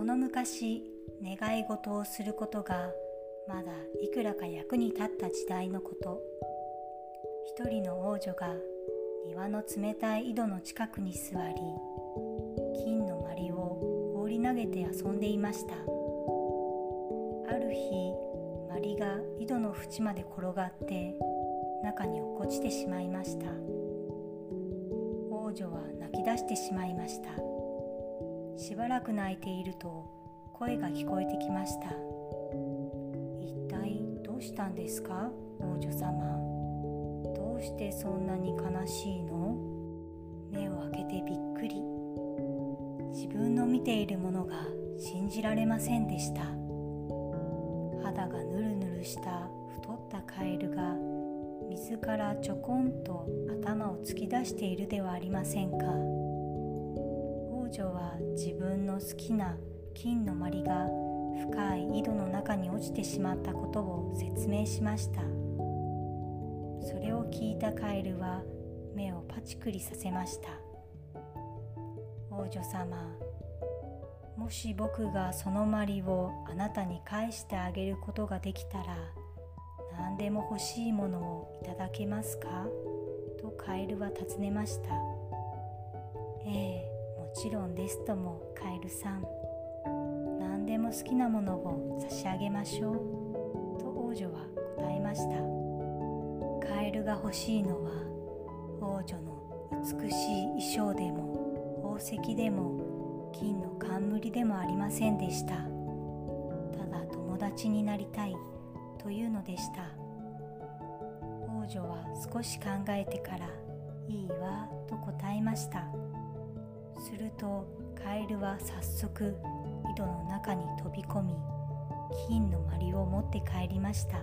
その昔願い事をすることがまだいくらか役に立った時代のこと。一人の王女が庭の冷たい井戸の近くに座り金のまりを放り投げて遊んでいました。ある日まりが井戸の縁まで転がって中に落っこちてしまいました。王女は泣き出してしまいました。しばらく泣いていると声が聞こえてきました。一体どうしたんですか王女様。どうしてそんなに悲しいの？目を開けてびっくり。自分の見ているものが信じられませんでした。肌がぬるぬるした太ったカエルが水からちょこんと頭を突き出しているではありませんか。女は自分の好きな金のまりが深い井戸の中に落ちてしまったことを説明しました。それを聞いたカエルは目をパチクリさせました。王女様もし僕がそのまりをあなたに返してあげることができたら何でも欲しいものをいただけますか？とカエルは尋ねました。ええちろんですともカエルさん。何でも好きなものを差し上げましょう。と王女は答えました。カエルが欲しいのは王女の美しい衣装でも宝石でも金の冠でもありませんでした。ただ友達になりたい。というのでした。王女は少し考えてから「いいわ」と答えました。するとカエルは早速井戸の中に飛び込み金のまりを持って帰りました。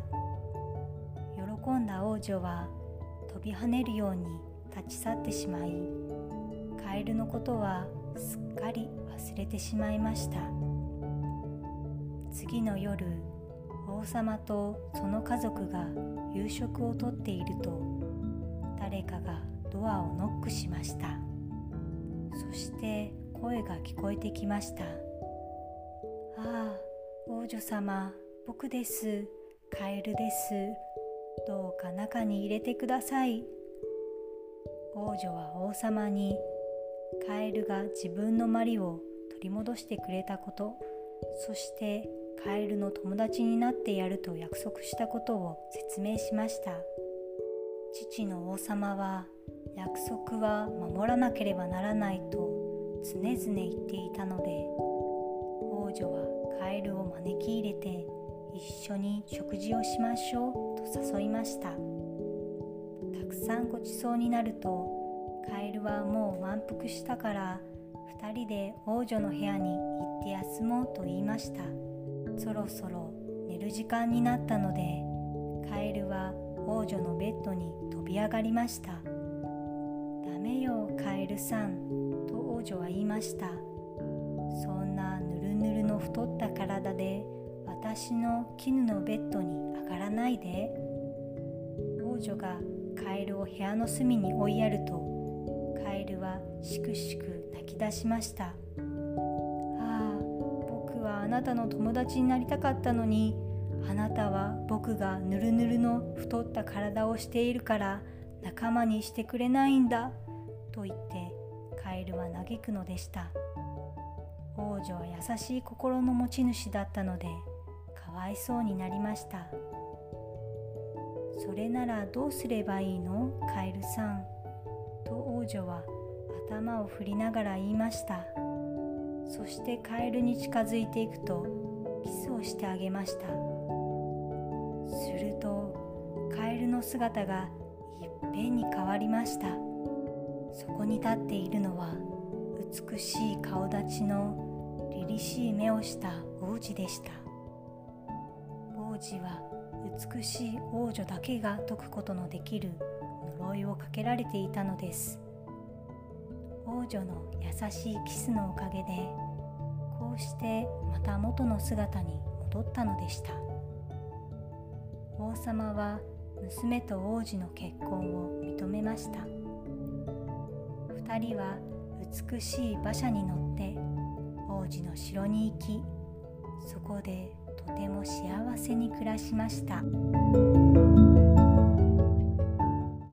喜んだ王女は飛び跳ねるように立ち去ってしまいカエルのことはすっかり忘れてしまいました。次の夜王様とその家族が夕食をとっていると誰かがドアをノックしました。そして声が聞こえてきました「ああ王女様僕です。カエルです。どうか中に入れてください」王女は王様にカエルが自分のマリを取り戻してくれたことそしてカエルの友達になってやると約束したことを説明しました。父の王様は約束は守らなければならないと常々言っていたので王女はカエルを招き入れて一緒に食事をしましょうと誘いました。たくさんごちそうになるとカエルはもう満腹したから2人で王女の部屋に行って休もうと言いました。そろそろ寝る時間になったのでカエルは王女のベッドに飛び上がりました。ダメよカエルさんと王女は言いました。そんなぬるぬるの太った体で私の絹のベッドに上がらないで。王女がカエルを部屋の隅に追いやるとカエルはしくしく泣き出しました。ああ僕はあなたの友達になりたかったのに。あなたは僕がぬるぬるの太った体をしているから仲間にしてくれないんだ。と言ってカエルは嘆くのでした。王女は優しい心の持ち主だったのでかわいそうになりました。それならどうすればいいの？カエルさん。と王女は頭を振りながら言いました。そしてカエルに近づいていくとキスをしてあげました。するとカエルの姿がいっぺんに変わりました。そこに立っているのは美しい顔立ちの凛々しい目をした王子でした。王子は美しい王女だけが解くことのできる呪いをかけられていたのです。王女の優しいキスのおかげでこうしてまた元の姿に戻ったのでした。王様は娘と王子の結婚を認めました。2人は美しい馬車に乗って王子の城に行きそこでとても幸せに暮らしました。